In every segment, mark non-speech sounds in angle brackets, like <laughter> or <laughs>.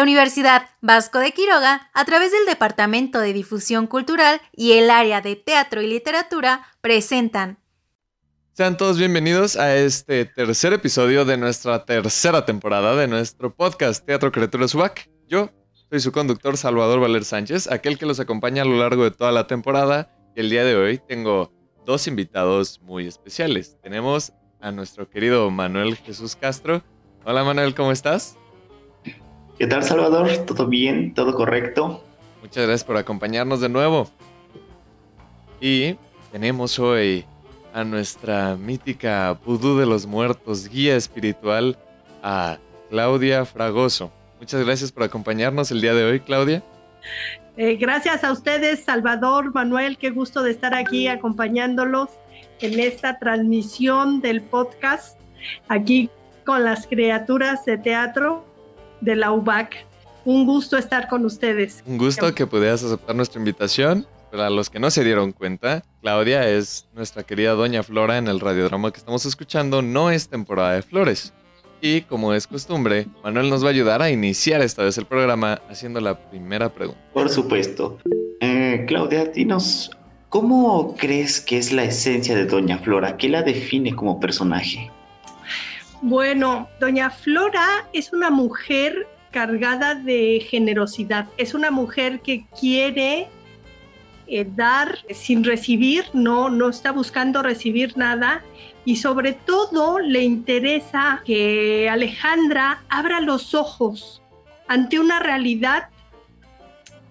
La Universidad Vasco de Quiroga, a través del Departamento de Difusión Cultural y el área de Teatro y Literatura, presentan. Sean todos bienvenidos a este tercer episodio de nuestra tercera temporada de nuestro podcast Teatro Criaturas UAC. Yo soy su conductor Salvador Valer Sánchez, aquel que los acompaña a lo largo de toda la temporada. El día de hoy tengo dos invitados muy especiales. Tenemos a nuestro querido Manuel Jesús Castro. Hola Manuel, ¿cómo estás? ¿Qué tal, Salvador? ¿Todo bien? ¿Todo correcto? Muchas gracias por acompañarnos de nuevo. Y tenemos hoy a nuestra mítica Vudú de los Muertos, guía espiritual, a Claudia Fragoso. Muchas gracias por acompañarnos el día de hoy, Claudia. Eh, gracias a ustedes, Salvador, Manuel, qué gusto de estar aquí acompañándolos en esta transmisión del podcast, aquí con las criaturas de teatro de la UBAC. Un gusto estar con ustedes. Un gusto que pudieras aceptar nuestra invitación. Para los que no se dieron cuenta, Claudia es nuestra querida Doña Flora en el radiodrama que estamos escuchando. No es temporada de flores. Y como es costumbre, Manuel nos va a ayudar a iniciar esta vez el programa haciendo la primera pregunta. Por supuesto. Eh, Claudia, dinos, ¿cómo crees que es la esencia de Doña Flora? ¿Qué la define como personaje? Bueno, doña Flora es una mujer cargada de generosidad. Es una mujer que quiere eh, dar sin recibir, no, no está buscando recibir nada y sobre todo le interesa que Alejandra abra los ojos ante una realidad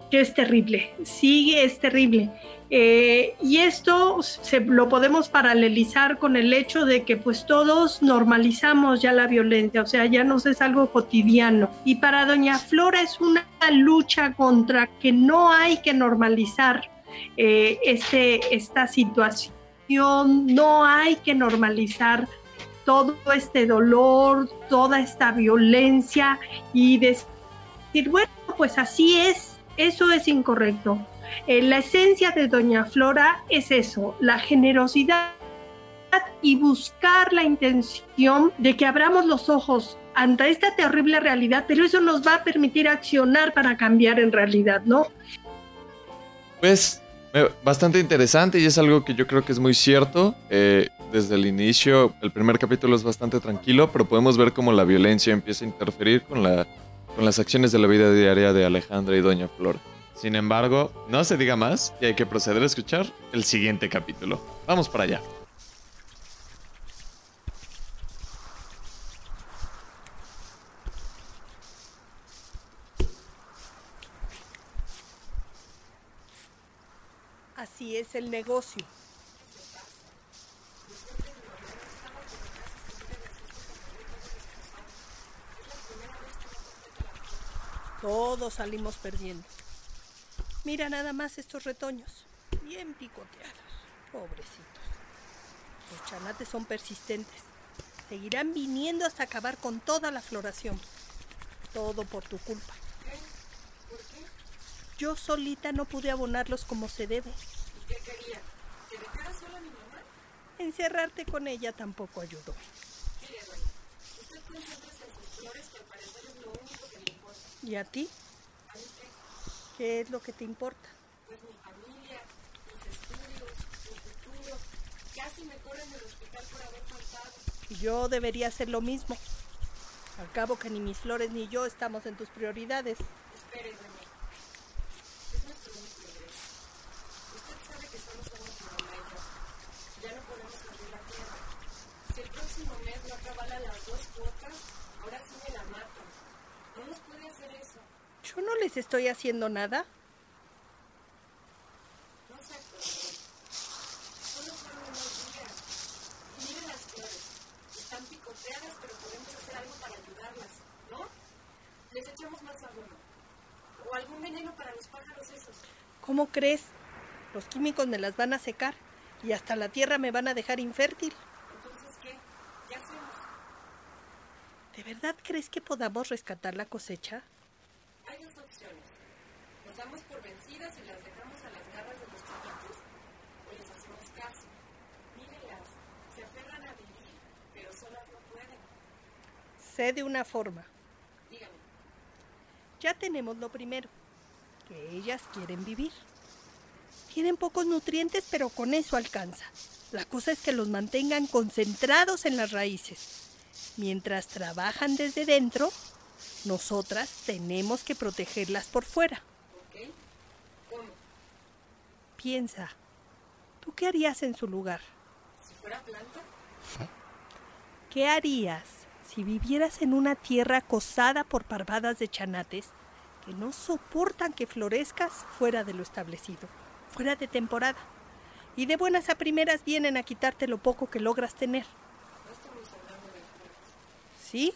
que es terrible, sí es terrible. Eh, y esto se, lo podemos paralelizar con el hecho de que pues todos normalizamos ya la violencia, o sea, ya no es algo cotidiano. Y para doña Flora es una lucha contra que no hay que normalizar eh, este, esta situación, no hay que normalizar todo este dolor, toda esta violencia y decir, bueno, pues así es, eso es incorrecto eh, la esencia de Doña Flora es eso, la generosidad y buscar la intención de que abramos los ojos ante esta terrible realidad, pero eso nos va a permitir accionar para cambiar en realidad, ¿no? Pues bastante interesante y es algo que yo creo que es muy cierto. Eh, desde el inicio, el primer capítulo es bastante tranquilo, pero podemos ver cómo la violencia empieza a interferir con, la, con las acciones de la vida diaria de Alejandra y Doña Flora. Sin embargo, no se diga más y hay que proceder a escuchar el siguiente capítulo. Vamos para allá. Así es el negocio. Todos salimos perdiendo. Mira nada más estos retoños, bien picoteados, pobrecitos. Los chanates son persistentes. Seguirán viniendo hasta acabar con toda la floración. Todo por tu culpa. ¿Por qué? Yo solita no pude abonarlos como se debe. ¿Y qué quería? ¿Que dejara sola a mi mamá? Encerrarte con ella tampoco ayudó. Mire, doña, usted concentra en sus flores que al parecer es lo único que importa. ¿Y a ti? ¿Qué es lo que te importa? Pues mi familia, mis estudios, mi futuro. Casi me corren del hospital por haber faltado. Yo debería hacer lo mismo. Al cabo que ni mis flores ni yo estamos en tus prioridades. Espere, doña. Es nuestro único ingreso. Usted sabe que solo somos mi mamá y yo. Ya no podemos abrir la tierra. Si el próximo mes no acabala las dos cuotas, algún veneno para los pájaros esos. ¿Cómo crees? Los químicos me las van a secar y hasta la tierra me van a dejar infértil. Entonces, ¿qué? ¿Qué hacemos? ¿De verdad crees que podamos rescatar la cosecha? Hay dos opciones. Nos damos por vencidas y las dejamos a las garras de los chiquitos o les hacemos caso. Mírenlas, se aferran a vivir, pero solas no pueden. Sé de una forma. Dígame, Ya tenemos lo primero, que ellas quieren vivir. Tienen pocos nutrientes, pero con eso alcanza. La cosa es que los mantengan concentrados en las raíces. Mientras trabajan desde dentro, nosotras tenemos que protegerlas por fuera. Piensa, ¿tú qué harías en su lugar? ¿Si fuera planta? ¿Qué harías si vivieras en una tierra acosada por parvadas de chanates que no soportan que florezcas fuera de lo establecido, fuera de temporada? Y de buenas a primeras vienen a quitarte lo poco que logras tener. No estamos hablando de flores. ¿Sí?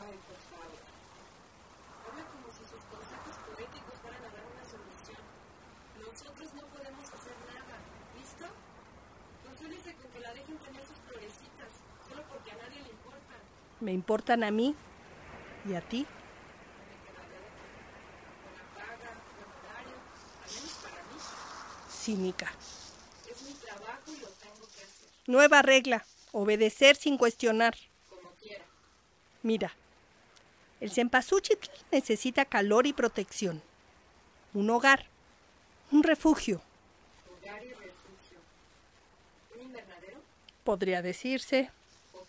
Ay, por favor. Habla como si sus poéticos fueran a dar una solución. Nosotros no podemos hacer nada. ¿Listo? Consúlese con que la dejen tener sus florecitas, solo porque a nadie le importan. Me importan a mí y a ti. Paga, buen horario, al menos para mí. Cínica. Es mi trabajo y lo tengo que hacer, Nueva regla. Obedecer sin cuestionar. como quiera. Mira, el cempasúchil necesita calor y protección. Un hogar. Un refugio. Hogar y refugio. ¿Un invernadero? Podría decirse. ¿Ok?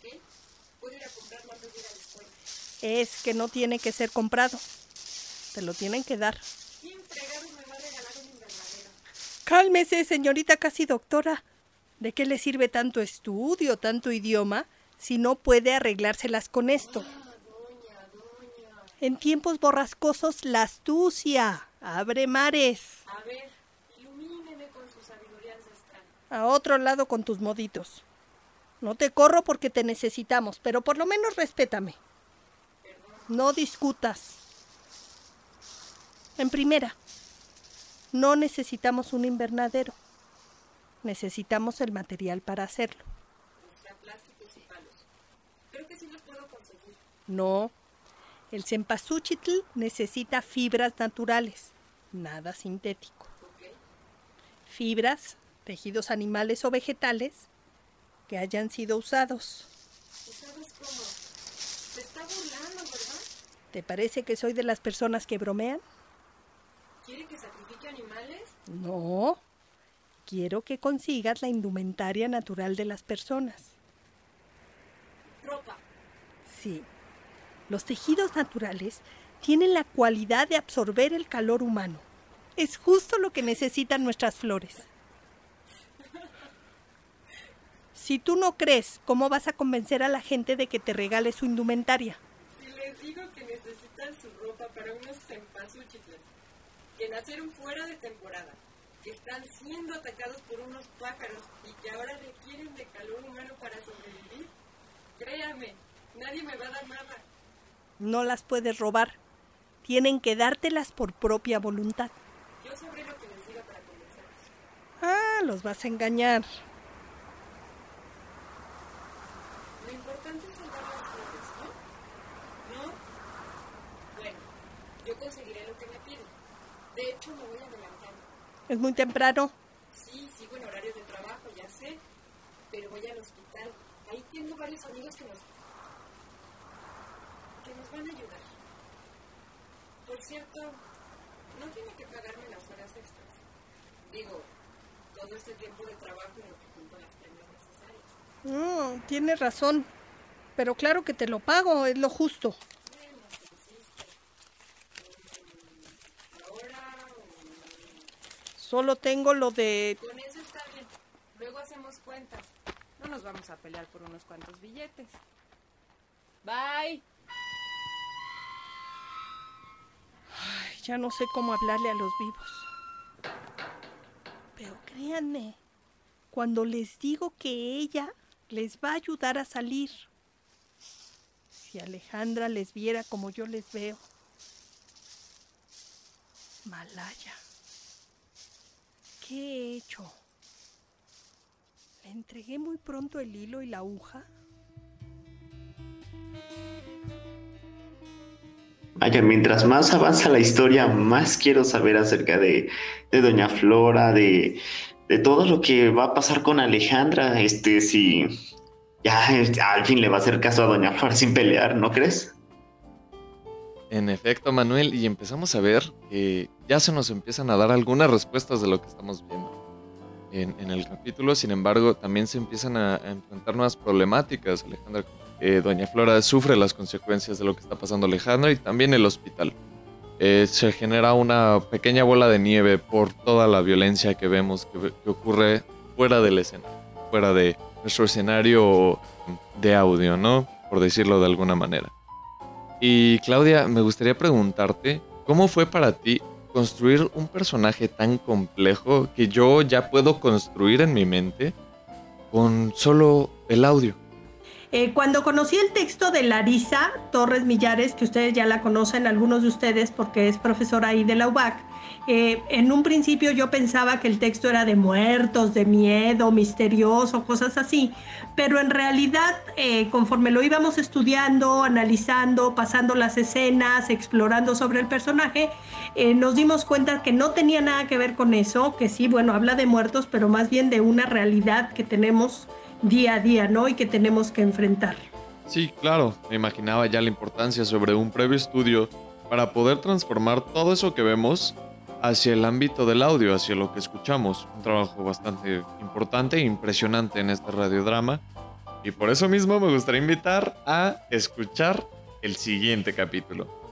Puedo ir a comprarlo antes de ir a la escuela. Es que no tiene que ser comprado. Te lo tienen que dar. ¿Quién fregados me va a regalar un invernadero? Cálmese, señorita casi doctora. ¿De qué le sirve tanto estudio, tanto idioma, si no puede arreglárselas con esto? Ah, doña, doña. En tiempos borrascosos, la astucia abre mares. A ver, ilumíneme con su sabiduría ancestral. A otro lado con tus moditos. No te corro porque te necesitamos, pero por lo menos respétame. No discutas. En primera, no necesitamos un invernadero. Necesitamos el material para hacerlo. O sea, plásticos y palos. Creo que sí los puedo conseguir. No. El cempasúchitl necesita fibras naturales, nada sintético. Fibras, tejidos animales o vegetales que hayan sido usados. ¿Usados cómo? Se está burlando, ¿verdad? ¿Te parece que soy de las personas que bromean? ¿Quiere que sacrifique animales? No. Quiero que consigas la indumentaria natural de las personas. Ropa. Sí. Los tejidos naturales tienen la cualidad de absorber el calor humano. Es justo lo que necesitan nuestras flores. Si tú no crees, ¿cómo vas a convencer a la gente de que te regale su indumentaria? Si les digo que necesitan su ropa para unos cempasúchitles, que nacieron fuera de temporada, que están siendo atacados por unos pájaros y que ahora requieren de calor humano para sobrevivir, créame, nadie me va a dar nada. No las puedes robar. Tienen que dártelas por propia voluntad. Yo sabré lo que les diga para convencerlos. Ah, los vas a engañar. Lo importante es salvar las flores, ¿no? ¿No? Bueno, yo conseguiré lo que me piden. De hecho, me voy adelantando. Es muy temprano. Sí, sigo en horarios de trabajo, ya sé. Pero voy al hospital. Ahí tengo varios amigos que nos... nos van a ayudar. Por cierto, no tiene que pagarme las horas extras. Digo, todo este tiempo de trabajo en lo que junto las premios necesarias. Mm, tienes razón. Pero claro que te lo pago, es lo justo. Bueno, si insiste. Ahora, Solo tengo lo de... con eso está bien. Luego hacemos cuentas. No nos vamos a pelear por unos cuantos billetes. Bye. Ya no sé cómo hablarle a los vivos. Pero créanme, cuando les digo que ella les va a ayudar a salir. Si Alejandra les viera como yo les veo. Malaya. ¿Qué he hecho? ¿Le entregué muy pronto el hilo y la aguja? Mientras más avanza la historia, más quiero saber acerca de, Doña Flora, de, todo lo que va a pasar con Alejandra. Este, si ya, al fin le va a hacer caso a Doña Flora sin pelear, ¿no crees? En efecto, Manuel, y empezamos a ver que ya se nos empiezan a dar algunas respuestas de lo que estamos viendo en, el capítulo. Sin embargo, también se empiezan a enfrentar nuevas problemáticas. Alejandra, eh, Doña Flora sufre las consecuencias de lo que está pasando a Alejandra y también el hospital. Eh, se genera una pequeña bola de nieve por toda la violencia que vemos que, que ocurre fuera del escenario, fuera de nuestro escenario de audio, ¿no? Por decirlo de alguna manera. Y Claudia, me gustaría preguntarte, ¿cómo fue para ti construir un personaje tan complejo que yo ya puedo construir en mi mente con solo el audio? Eh, cuando conocí el texto de Larisa Torres Millares, que ustedes ya la conocen, algunos de ustedes, porque es profesora ahí de la UBAC, eh, en un principio yo pensaba que el texto era de muertos, de miedo, misterioso, cosas así, pero en realidad eh, conforme lo íbamos estudiando, analizando, pasando las escenas, explorando sobre el personaje, nos dimos cuenta que no tenía nada que ver con eso, que sí, bueno, habla de muertos, pero más bien de una realidad que tenemos día a día, ¿no? Y que tenemos que enfrentar. Sí, claro, me imaginaba ya la importancia sobre un previo estudio para poder transformar todo eso que vemos hacia el ámbito del audio, hacia lo que escuchamos. Un trabajo bastante importante e impresionante en este radiodrama. Y por eso mismo me gustaría invitar a escuchar el siguiente capítulo.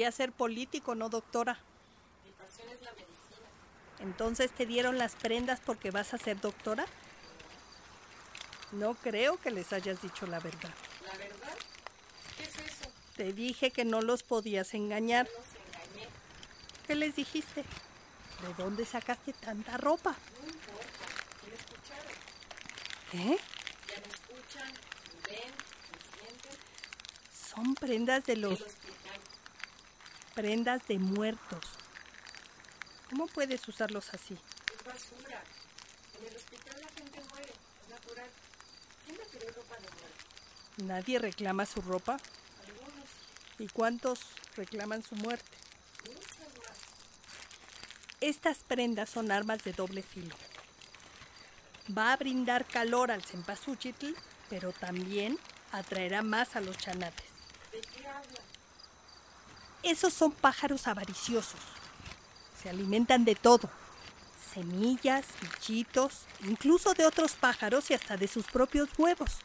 Debería ser político, no doctora. Mi pasión es la medicina. Entonces te dieron las prendas porque vas a ser doctora. No creo que les hayas dicho la verdad. ¿La verdad? ¿Qué es eso? Te dije que no los podías engañar. Los engañé. ¿Qué les dijiste? ¿De dónde sacaste tanta ropa? No importa. ¿Quién escucharon? ¿Qué? Ya me escuchan, me ven, me sienten. Son prendas de los El hospital. Prendas de muertos. ¿Cómo puedes usarlos así? Es basura. En el hospital la gente muere. Es natural. ¿Quién me pidió ropa de muerte? Nadie reclama su ropa. Algunos. ¿Y cuántos reclaman su muerte? Más. Estas prendas son armas de doble filo. Va a brindar calor al cempasúchitl, pero también atraerá más a los chanates. ¿De qué hablan? Esos son pájaros avariciosos. Se alimentan de todo. Semillas, bichitos, incluso de otros pájaros y hasta de sus propios huevos.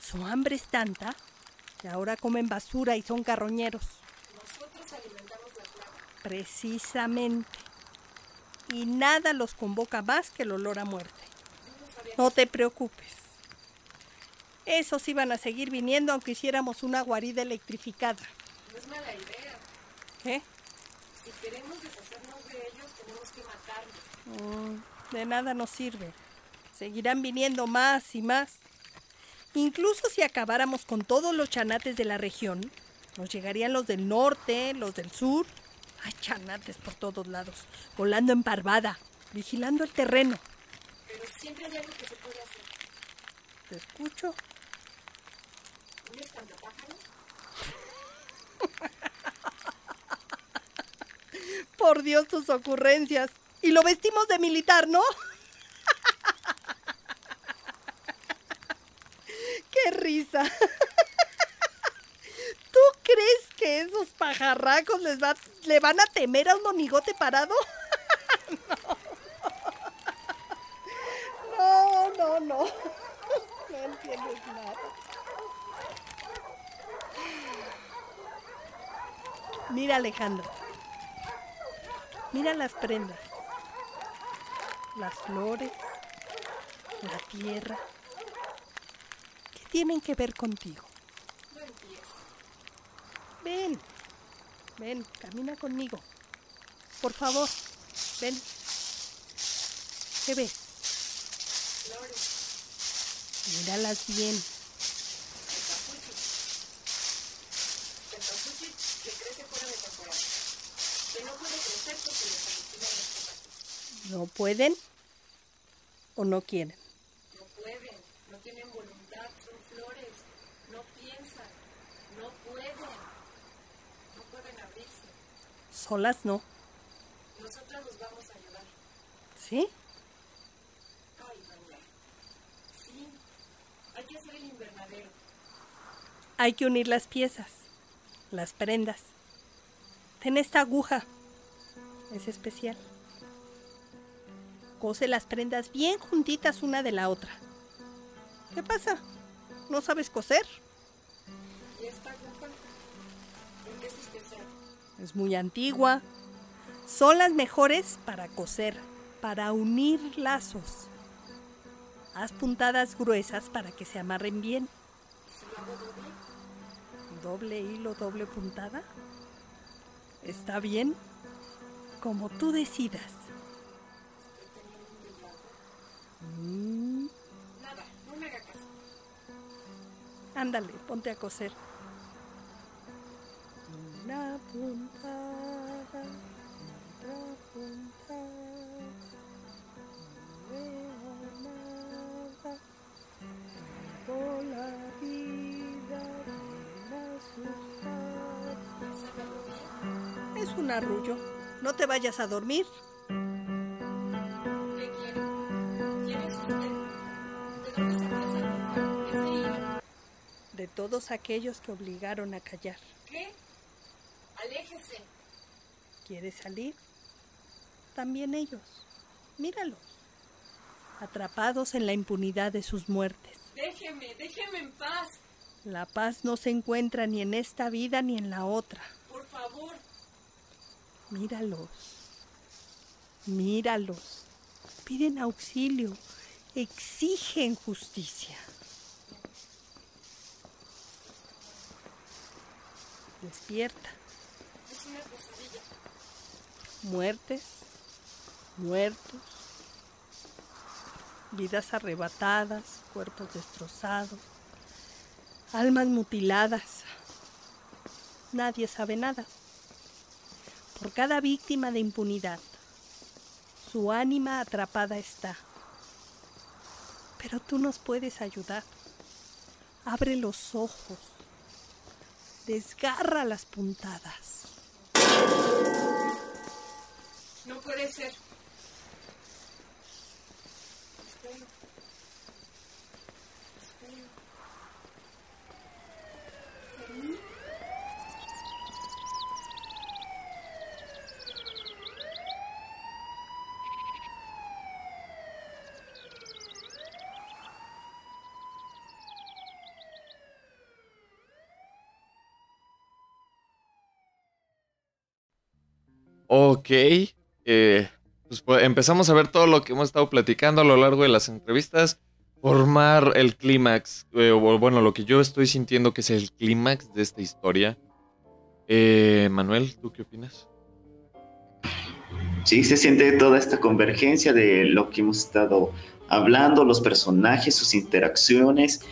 Su hambre es tanta que ahora comen basura y son carroñeros. Nosotros alimentamos la. Precisamente. Y nada los convoca más que el olor a muerte. No te preocupes. Esos iban a seguir viniendo aunque hiciéramos una guarida electrificada. No es mala idea. ¿Qué? Si queremos deshacernos de ellos, tenemos que matarlos. Mm, de nada nos sirve. Seguirán viniendo más y más. Incluso si acabáramos con todos los chanates de la región, nos llegarían los del norte, los del sur. Hay chanates por todos lados, volando en parvada, vigilando el terreno. Pero siempre hay algo que se puede hacer. Te escucho. ¿Un espantapájaro? Por Dios, tus ocurrencias. Y lo vestimos de militar, ¿no? <laughs> ¡Qué risa! ¿Tú crees que esos pajarracos les va- le van a temer a un monigote parado? <laughs> no, no, no. No <laughs> entiendes nada. Mira, Alejandro. Mira las prendas. Las flores. La tierra. ¿Qué tienen que ver contigo? Ven. Ven, camina conmigo. Por favor, ven. ¿Qué ves? Míralas bien. Cempasúchil que crece fuera de temporada. Que no puede crecer porque les aniquilan los tomates. ¿No pueden o no quieren? No pueden, no tienen voluntad, son flores. No piensan, no pueden. No pueden Solas no. Nosotras nos vamos a ayudar. ¿Sí? Ay. Sí. Hay que hacer el invernadero. Hay que unir las piezas, las prendas. Ten esta aguja. Es especial. Cose las prendas bien juntitas una de la otra. ¿Qué pasa? ¿No sabes coser? Es muy antigua. Son las mejores para coser, para unir lazos. Haz puntadas gruesas para que se amarren bien. ¿Doble hilo, doble puntada? ¿Está bien? Como tú decidas. Nada, no me haga caso. ándale, ponte a coser. Una puntada, otra puntada, luego nada, luego la vida de Es un arrullo. No te vayas a dormir. Todos aquellos que obligaron a callar. ¿Qué? Aléjese. ¿Quieres salir? También ellos. Míralos. Atrapados en la impunidad de sus muertes. Déjeme, déjeme en paz. La paz no se encuentra ni en esta vida ni en la otra. Por favor. Míralos. Míralos. Piden auxilio. Exigen justicia. Despierta. Es una pesadilla. muertes, muertos, vidas arrebatadas, cuerpos destrozados, almas mutiladas. Nadie sabe nada. Por cada víctima de impunidad, su ánima atrapada está. Pero tú nos puedes ayudar. Abre los ojos. Desgarra las puntadas. No puede ser. Ok. eh, pues, pues, empezamos a ver todo lo que hemos estado platicando a lo largo de las entrevistas. Formar el clímax. eh, o bueno, lo que yo estoy sintiendo que es el clímax de esta historia. Eh, Manuel, ¿tú qué opinas? Sí, se siente toda esta convergencia de lo que hemos estado hablando, los personajes, sus interacciones,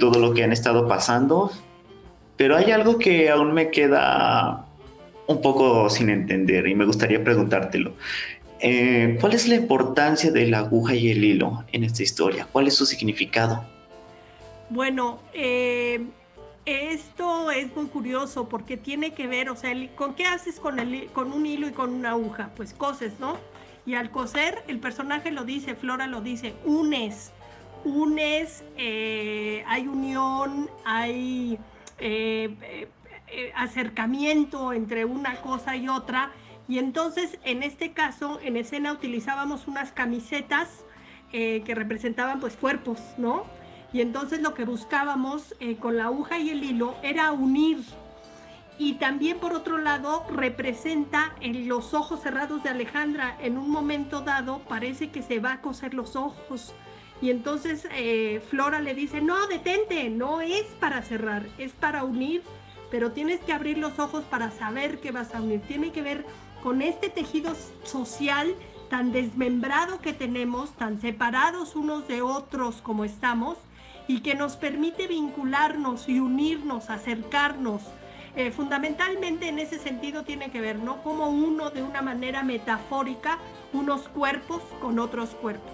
todo lo que han estado pasando. Pero hay algo que aún me queda un poco sin entender y me gustaría preguntártelo. Eh, ¿Cuál es la importancia de la aguja y el hilo en esta historia? ¿Cuál es su significado? Bueno, eh, esto es muy curioso porque tiene que ver, o sea, ¿con qué haces con, el, con un hilo y con una aguja? Pues coses, ¿no? Y al coser, el personaje lo dice, Flora lo dice, unes, unes, eh, hay unión, hay eh, acercamiento entre una cosa y otra. Y entonces, en este caso, en escena utilizábamos unas camisetas eh, que representaban pues cuerpos, ¿no? Y entonces lo que buscábamos eh, con la aguja y el hilo era unir. Y también por otro lado representa en los ojos cerrados de Alejandra. En un momento dado parece que se va a coser los ojos. Y entonces Flora le dice, no, detente, no es para cerrar, es para unir, pero tienes que abrir los ojos para saber que vas a unir. Tiene que ver con este tejido social tan desmembrado que tenemos, tan separados unos de otros como estamos, y que nos permite vincularnos y unirnos, acercarnos. Eh, fundamentalmente en ese sentido tiene que ver, ¿no? Como uno de una manera metafórica, unos cuerpos con otros cuerpos.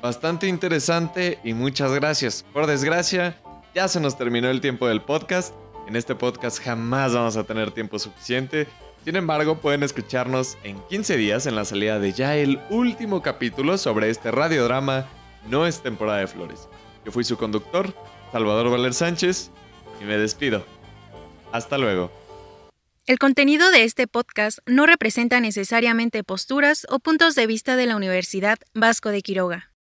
Bastante interesante y muchas gracias. Por desgracia, ya se nos terminó el tiempo del podcast. En este podcast jamás vamos a tener tiempo suficiente. Sin embargo, pueden escucharnos en 15 días en la salida de ya el último capítulo sobre este radiodrama No es temporada de flores. Yo fui su conductor, Salvador Valer Sánchez, y me despido. Hasta luego. El contenido de este podcast no representa necesariamente posturas o puntos de vista de la Universidad Vasco de Quiroga.